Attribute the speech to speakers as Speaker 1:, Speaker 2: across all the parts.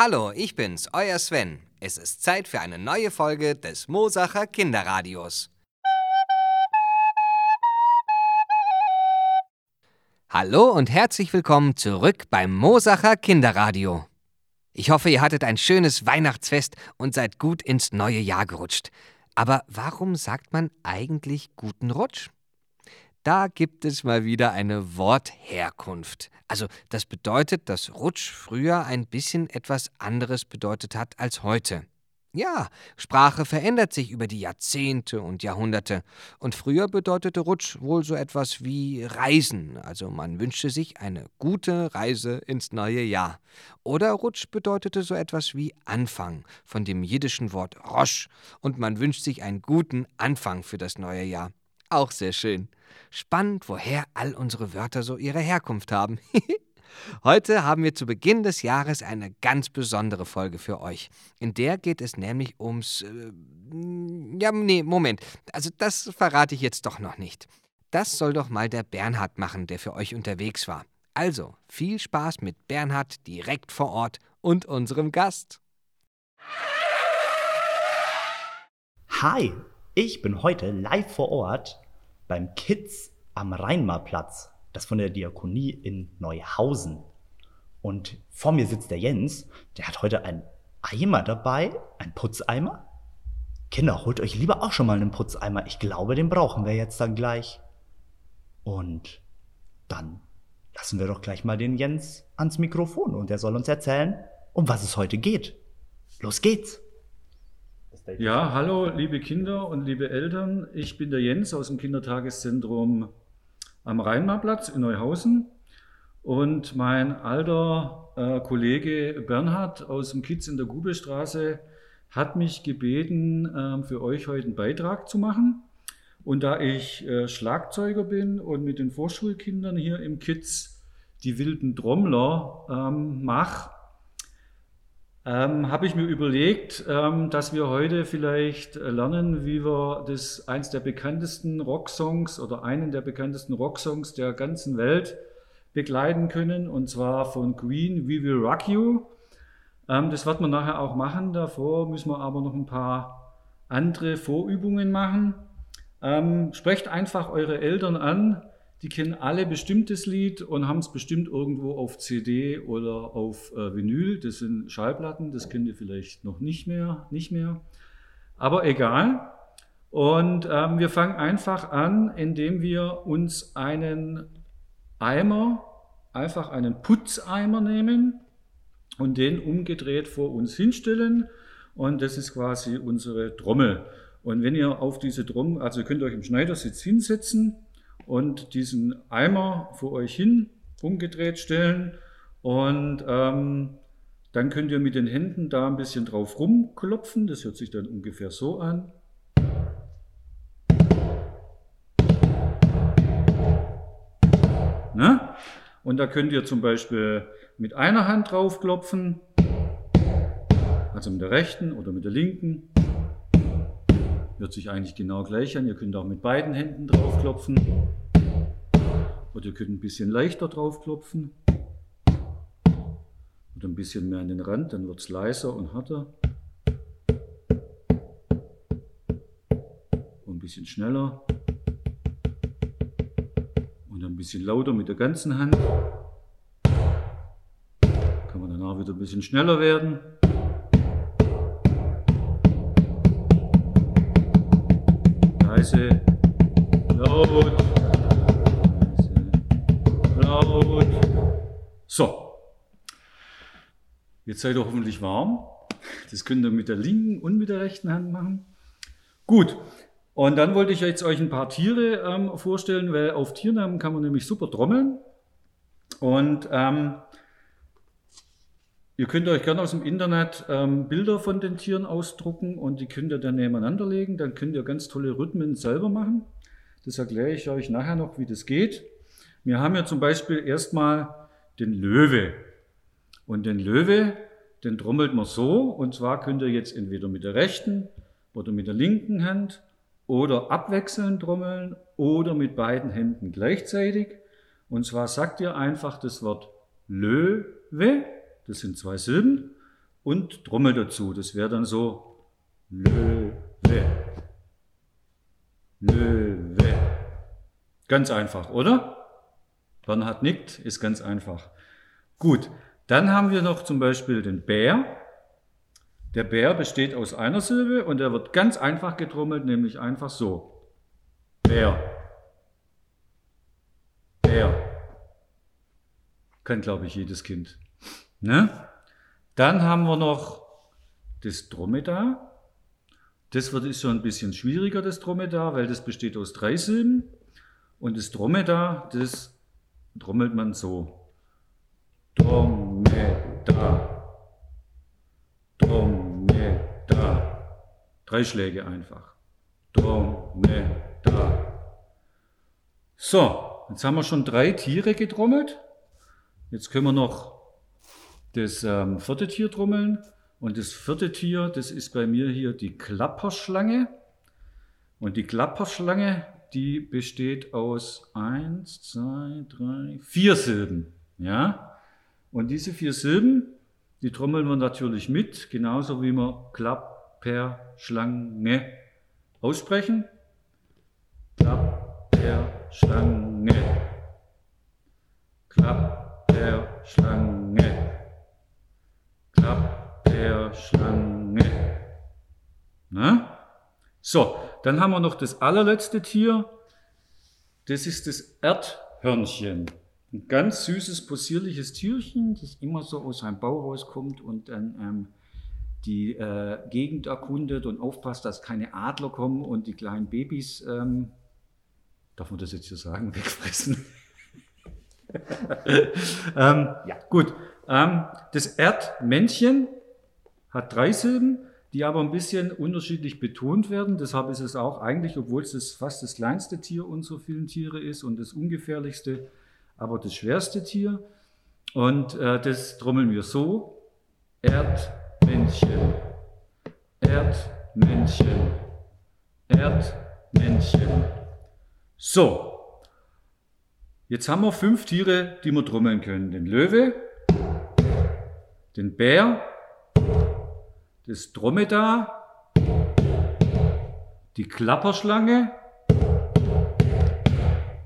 Speaker 1: Hallo, ich bin's, euer Sven. Es ist Zeit für eine neue Folge des Mosacher Kinderradios. Hallo und herzlich willkommen zurück beim Mosacher Kinderradio. Ich hoffe, ihr hattet ein schönes Weihnachtsfest und seid gut ins neue Jahr gerutscht. Aber warum sagt man eigentlich guten Rutsch? Da gibt es mal wieder eine Wortherkunft. Also das bedeutet, dass Rutsch früher ein bisschen etwas anderes bedeutet hat als heute. Ja, Sprache verändert sich über die Jahrzehnte und Jahrhunderte. Und früher bedeutete Rutsch wohl so etwas wie Reisen. Also man wünschte sich eine gute Reise ins neue Jahr. Oder Rutsch bedeutete so etwas wie Anfang, von dem jiddischen Wort Rosch. Und man wünscht sich einen guten Anfang für das neue Jahr. Auch sehr schön. Spannend, woher all unsere Wörter so ihre Herkunft haben. Heute haben wir zu Beginn des Jahres eine ganz besondere Folge für euch. In der geht es nämlich ums... Äh, ja, nee, Moment. Also das verrate ich jetzt doch noch nicht. Das soll doch mal der Bernhard machen, der für euch unterwegs war. Also, viel Spaß mit Bernhard direkt vor Ort und unserem Gast.
Speaker 2: Hi, ich bin heute live vor Ort beim Kids am Rheinmarplatz das von der Diakonie in Neuhausen. Und vor mir sitzt der Jens, der hat heute einen Eimer dabei, einen Putzeimer. Kinder, holt euch lieber auch schon mal einen Putzeimer. Ich glaube, den brauchen wir jetzt dann gleich. Und dann lassen wir doch gleich mal den Jens ans Mikrofon und er soll uns erzählen, um was es heute geht. Los geht's!
Speaker 3: Ja, hallo liebe Kinder und liebe Eltern. Ich bin der Jens aus dem Kindertageszentrum am Rheinmarktplatz in Neuhausen. Und mein alter äh, Kollege Bernhard aus dem Kiez in der Gubelstraße hat mich gebeten, äh, für euch heute einen Beitrag zu machen. Und da ich äh, Schlagzeuger bin und mit den Vorschulkindern hier im Kiez die wilden Trommler ähm, mache, ähm, habe ich mir überlegt, ähm, dass wir heute vielleicht lernen, wie wir das eins der bekanntesten Rocksongs oder einen der bekanntesten Rocksongs der ganzen Welt begleiten können, und zwar von Queen, We Will Rock You. Ähm, das wird man nachher auch machen. Davor müssen wir aber noch ein paar andere Vorübungen machen. Ähm, sprecht einfach eure Eltern an die kennen alle bestimmtes Lied und haben es bestimmt irgendwo auf CD oder auf äh, Vinyl. Das sind Schallplatten, das kennt ihr vielleicht noch nicht mehr, nicht mehr. Aber egal. Und ähm, wir fangen einfach an, indem wir uns einen Eimer, einfach einen Putzeimer nehmen und den umgedreht vor uns hinstellen. Und das ist quasi unsere Trommel. Und wenn ihr auf diese Trommel, also ihr könnt euch im Schneidersitz hinsetzen, und diesen Eimer vor euch hin umgedreht stellen und ähm, dann könnt ihr mit den Händen da ein bisschen drauf rumklopfen. Das hört sich dann ungefähr so an. Ne? Und da könnt ihr zum Beispiel mit einer Hand draufklopfen, also mit der rechten oder mit der linken. Hört sich eigentlich genau gleich an. Ihr könnt auch mit beiden Händen draufklopfen. Oder ihr könnt ein bisschen leichter draufklopfen. Oder ein bisschen mehr an den Rand, dann wird es leiser und härter. Und ein bisschen schneller. Und ein bisschen lauter mit der ganzen Hand. Kann man danach wieder ein bisschen schneller werden. Laut. So, jetzt seid ihr hoffentlich warm. Das könnt ihr mit der linken und mit der rechten Hand machen. Gut, und dann wollte ich jetzt euch ein paar Tiere ähm, vorstellen, weil auf Tiernamen kann man nämlich super trommeln. Und ähm, Ihr könnt euch gerne aus dem Internet ähm, Bilder von den Tieren ausdrucken und die könnt ihr dann nebeneinander legen. Dann könnt ihr ganz tolle Rhythmen selber machen. Das erkläre ich euch nachher noch, wie das geht. Wir haben ja zum Beispiel erstmal den Löwe. Und den Löwe, den trommelt man so. Und zwar könnt ihr jetzt entweder mit der rechten oder mit der linken Hand oder abwechselnd trommeln oder mit beiden Händen gleichzeitig. Und zwar sagt ihr einfach das Wort Löwe das sind zwei Silben. und Trommel dazu. Das wäre dann so Löwe. Löwe. Ganz einfach, oder? Bernhard nickt, ist ganz einfach. Gut, dann haben wir noch zum Beispiel den Bär. Der Bär besteht aus einer Silbe und er wird ganz einfach getrommelt, nämlich einfach so. Bär. Bär. Kann, glaube ich, jedes Kind. Ne? Dann haben wir noch das Dromedar. Das wird, ist schon ein bisschen schwieriger, das Dromedar, weil das besteht aus drei Silben. Und das Dromedar, das trommelt man so. Dromedar. Dromedar. Drei Schläge einfach. Dromedar. So, jetzt haben wir schon drei Tiere getrommelt. Jetzt können wir noch das ähm, vierte Tier trommeln. Und das vierte Tier, das ist bei mir hier die Klapperschlange. Und die Klapperschlange, die besteht aus eins, zwei, drei, vier Silben. Ja? Und diese vier Silben, die trommeln wir natürlich mit, genauso wie wir Klapperschlange aussprechen. Klapperschlange. Klapperschlange. Klapperschlange. Na? So, dann haben wir noch das allerletzte Tier. Das ist das Erdhörnchen. Ein ganz süßes, possierliches Tierchen, das immer so aus seinem Bau rauskommt und dann ähm, die äh, Gegend erkundet und aufpasst, dass keine Adler kommen und die kleinen Babys, ähm, darf man das jetzt hier sagen, wegfressen. ähm, ja. Gut, ähm, das Erdmännchen hat drei Silben die aber ein bisschen unterschiedlich betont werden. Deshalb ist es auch eigentlich, obwohl es das fast das kleinste Tier unserer vielen Tiere ist und das ungefährlichste, aber das schwerste Tier. Und äh, das trommeln wir so. Erdmännchen, Erdmännchen, Erdmännchen. So, jetzt haben wir fünf Tiere, die wir trommeln können. Den Löwe, den Bär, das Dromedar, die Klapperschlange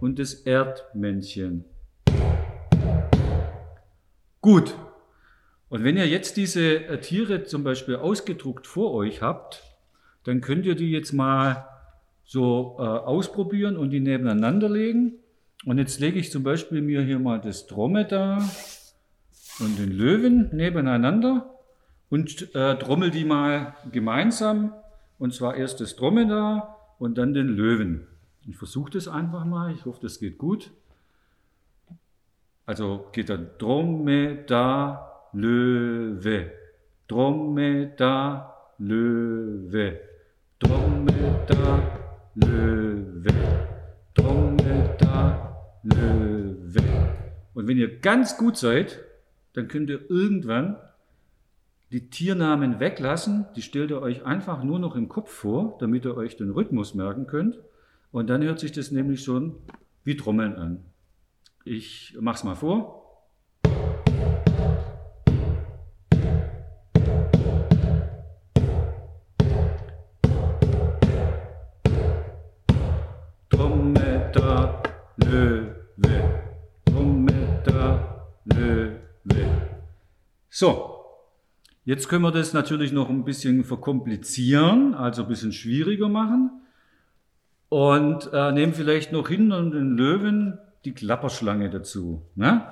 Speaker 3: und das Erdmännchen. Gut. Und wenn ihr jetzt diese äh, Tiere zum Beispiel ausgedruckt vor euch habt, dann könnt ihr die jetzt mal so äh, ausprobieren und die nebeneinander legen. Und jetzt lege ich zum Beispiel mir hier mal das Dromedar und den Löwen nebeneinander und äh, trommel die mal gemeinsam. Und zwar erst das Dromedar und dann den Löwen. Ich versuche das einfach mal. Ich hoffe, das geht gut. Also geht dann Dromedar, Löwe. Dromedar, Löwe. Dromedar, Löwe. Dromedar, Löwe. Und wenn ihr ganz gut seid, dann könnt ihr irgendwann die Tiernamen weglassen, die stellt ihr euch einfach nur noch im Kopf vor, damit ihr euch den Rhythmus merken könnt. Und dann hört sich das nämlich schon wie Trommeln an. Ich mach's mal vor. Dromedar, Löwe, Dromedar, Löwe. So, Jetzt können wir das natürlich noch ein bisschen verkomplizieren, also ein bisschen schwieriger machen. Und äh, nehmen vielleicht noch hinter den Löwen die Klapperschlange dazu. Ne?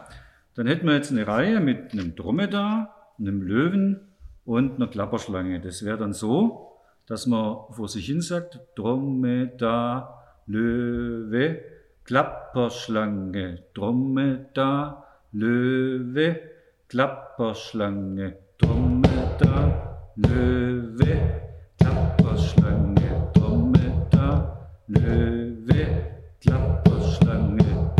Speaker 3: Dann hätten wir jetzt eine Reihe mit einem Dromedar, einem Löwen und einer Klapperschlange. Das wäre dann so, dass man vor sich hin sagt, Dromedar, Löwe, Klapperschlange, Dromedar, Löwe, Klapperschlange, Dromedar, Löwe, Klapperschlange, Dromedar, Löwe, Klapperschlange.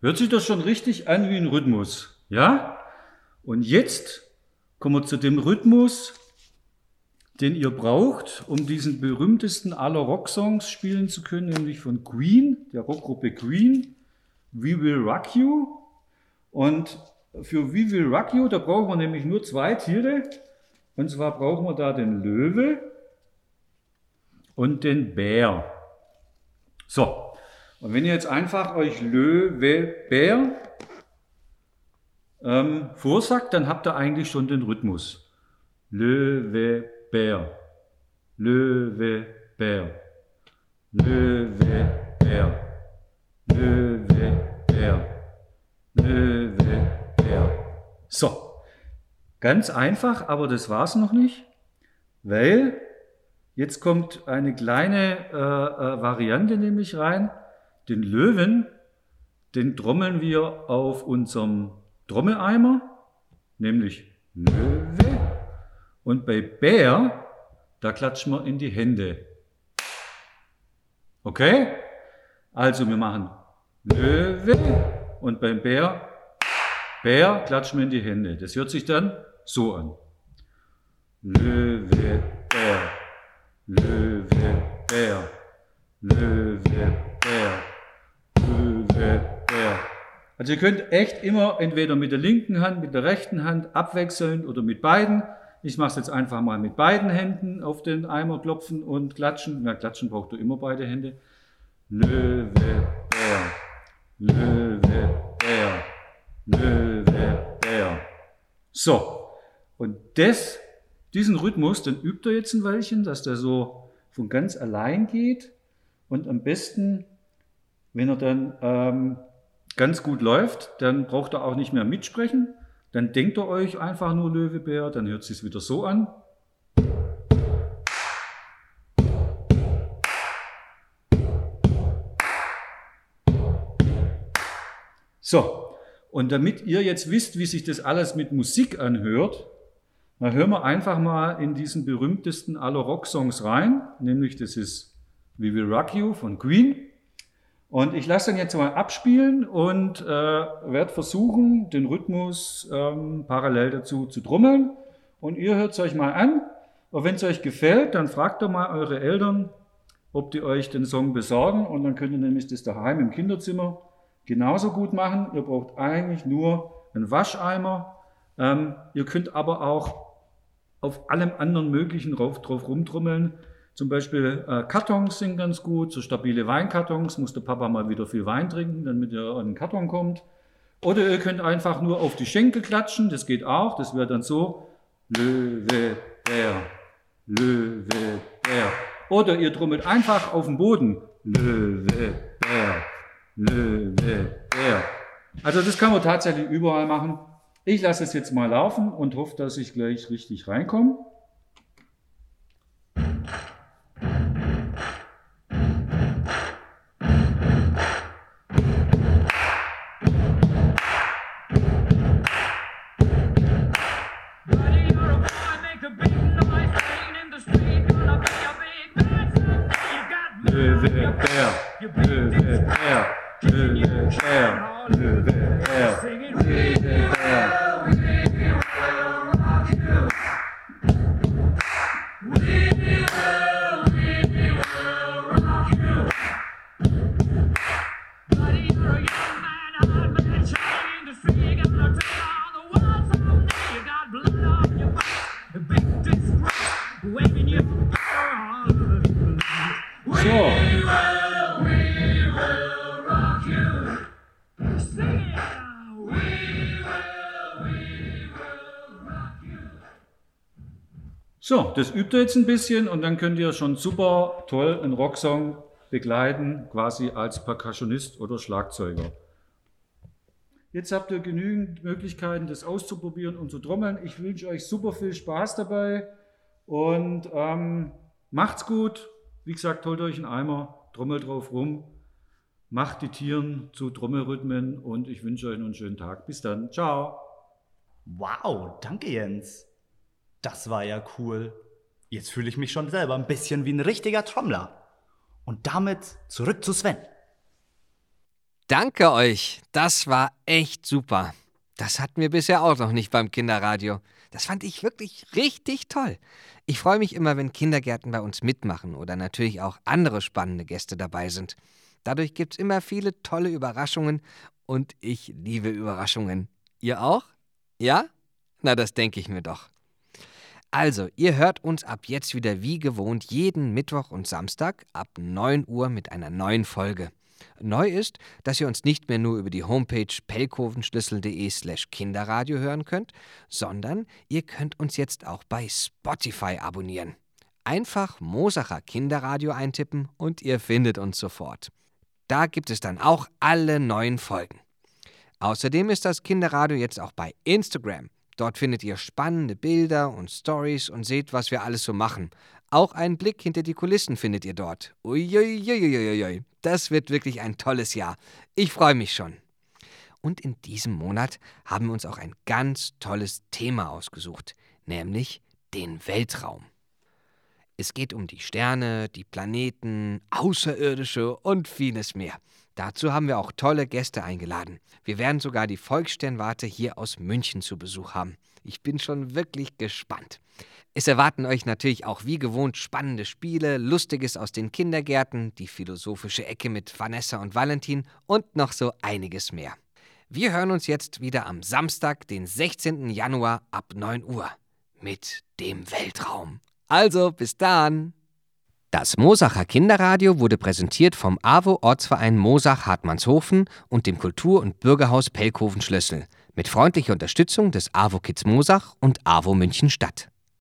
Speaker 3: Hört sich das schon richtig an wie ein Rhythmus, ja? Und jetzt kommen wir zu dem Rhythmus, den ihr braucht, um diesen berühmtesten aller Rocksongs spielen zu können, nämlich von Queen, der Rockgruppe Queen, We Will Rock You. Und für We Will Rock You, da brauchen wir nämlich nur zwei Tiere. Und zwar brauchen wir da den Löwe und den Bär. So, und wenn ihr jetzt einfach euch Löwe, Bär ähm, vorsagt, dann habt ihr eigentlich schon den Rhythmus. Löwe, Bär. Löwe, Bär. Löwe, Bär. Löwe, Bär. Löwe, Bär. So, ganz einfach, aber das war's noch nicht, weil jetzt kommt eine kleine äh, äh, Variante nämlich rein. Den Löwen, den trommeln wir auf unserem Trommeleimer, nämlich Löwe. Und bei Bär, da klatschen wir in die Hände. Okay? Also wir machen Löwe und beim Bär, Bär klatschen wir in die Hände. Das hört sich dann so an. Löwe, Bär, Löwe, Bär, Löwe, Bär, Löwe, Bär. Also ihr könnt echt immer entweder mit der linken Hand, mit der rechten Hand abwechseln oder mit beiden. Ich mache es jetzt einfach mal mit beiden Händen auf den Eimer klopfen und klatschen. Na, klatschen braucht ihr immer beide Hände. Löwe, Bär, Löwe, Bär, Löwe, Bär. So, und das, diesen Rhythmus, den übt ihr jetzt ein Weilchen, dass der so von ganz allein geht. Und am besten, wenn er dann ähm, ganz gut läuft, dann braucht er auch nicht mehr mitsprechen. Dann denkt ihr euch einfach nur Löwebär, dann hört sich wieder so an. So, und damit ihr jetzt wisst, wie sich das alles mit Musik anhört, dann hören wir einfach mal in diesen berühmtesten aller Rocksongs rein, nämlich das ist We Will Rock You von Queen. Und ich lasse dann jetzt mal abspielen und äh, werde versuchen, den Rhythmus ähm, parallel dazu zu trommeln. Und ihr hört es euch mal an. Und wenn es euch gefällt, dann fragt doch mal eure Eltern, ob die euch den Song besorgen. Und dann könnt ihr nämlich das daheim im Kinderzimmer genauso gut machen. Ihr braucht eigentlich nur einen Wascheimer. Ähm, ihr könnt aber auch auf allem anderen Möglichen drauf, drauf rumtrommeln. Zum Beispiel äh, Kartons sind ganz gut, so stabile Weinkartons, muss der Papa mal wieder viel Wein trinken, damit er an den Karton kommt. Oder ihr könnt einfach nur auf die Schenkel klatschen, das geht auch, das wäre dann so Löwe, Bär, Löwe, Bär. Oder ihr trommelt einfach auf den Boden Löwe, Bär, Löwe, Bär. Also das kann man tatsächlich überall machen. Ich lasse es jetzt mal laufen und hoffe, dass ich gleich richtig reinkomme. to the L. So, das übt ihr jetzt ein bisschen und dann könnt ihr schon super toll einen Rocksong begleiten, quasi als Percussionist oder Schlagzeuger. Jetzt habt ihr genügend Möglichkeiten, das auszuprobieren und zu trommeln. Ich wünsche euch super viel Spaß dabei und ähm, macht's gut. Wie gesagt, holt euch einen Eimer, trommelt drauf rum, macht die Tieren zu Trommelrhythmen und ich wünsche euch noch einen schönen Tag. Bis dann. Ciao.
Speaker 2: Wow, danke Jens. Das war ja cool. Jetzt fühle ich mich schon selber ein bisschen wie ein richtiger Trommler. Und damit zurück zu Sven.
Speaker 1: Danke euch. Das war echt super. Das hatten wir bisher auch noch nicht beim Kinderradio. Das fand ich wirklich richtig toll. Ich freue mich immer, wenn Kindergärten bei uns mitmachen oder natürlich auch andere spannende Gäste dabei sind. Dadurch gibt es immer viele tolle Überraschungen und ich liebe Überraschungen. Ihr auch? Ja? Na, das denke ich mir doch. Also, ihr hört uns ab jetzt wieder wie gewohnt jeden Mittwoch und Samstag ab 9 Uhr mit einer neuen Folge. Neu ist, dass ihr uns nicht mehr nur über die Homepage pelkovenschlüssel.de slash Kinderradio hören könnt, sondern ihr könnt uns jetzt auch bei Spotify abonnieren. Einfach Mosacher Kinderradio eintippen und ihr findet uns sofort. Da gibt es dann auch alle neuen Folgen. Außerdem ist das Kinderradio jetzt auch bei Instagram. Dort findet ihr spannende Bilder und Stories und seht, was wir alles so machen. Auch einen Blick hinter die Kulissen findet ihr dort. Uiuiuiuiui, das wird wirklich ein tolles Jahr. Ich freue mich schon. Und in diesem Monat haben wir uns auch ein ganz tolles Thema ausgesucht, nämlich den Weltraum. Es geht um die Sterne, die Planeten, Außerirdische und vieles mehr. Dazu haben wir auch tolle Gäste eingeladen. Wir werden sogar die Volkssternwarte hier aus München zu Besuch haben. Ich bin schon wirklich gespannt. Es erwarten euch natürlich auch wie gewohnt spannende Spiele, Lustiges aus den Kindergärten, die philosophische Ecke mit Vanessa und Valentin und noch so einiges mehr. Wir hören uns jetzt wieder am Samstag, den 16. Januar ab 9 Uhr mit dem Weltraum. Also, bis dann. Das Mosacher Kinderradio wurde präsentiert vom AWO Ortsverein Mosach Hartmannshofen und dem Kultur- und Bürgerhaus Pelkoven Schlössel mit freundlicher Unterstützung des AWO Kids Mosach und AWO München Stadt.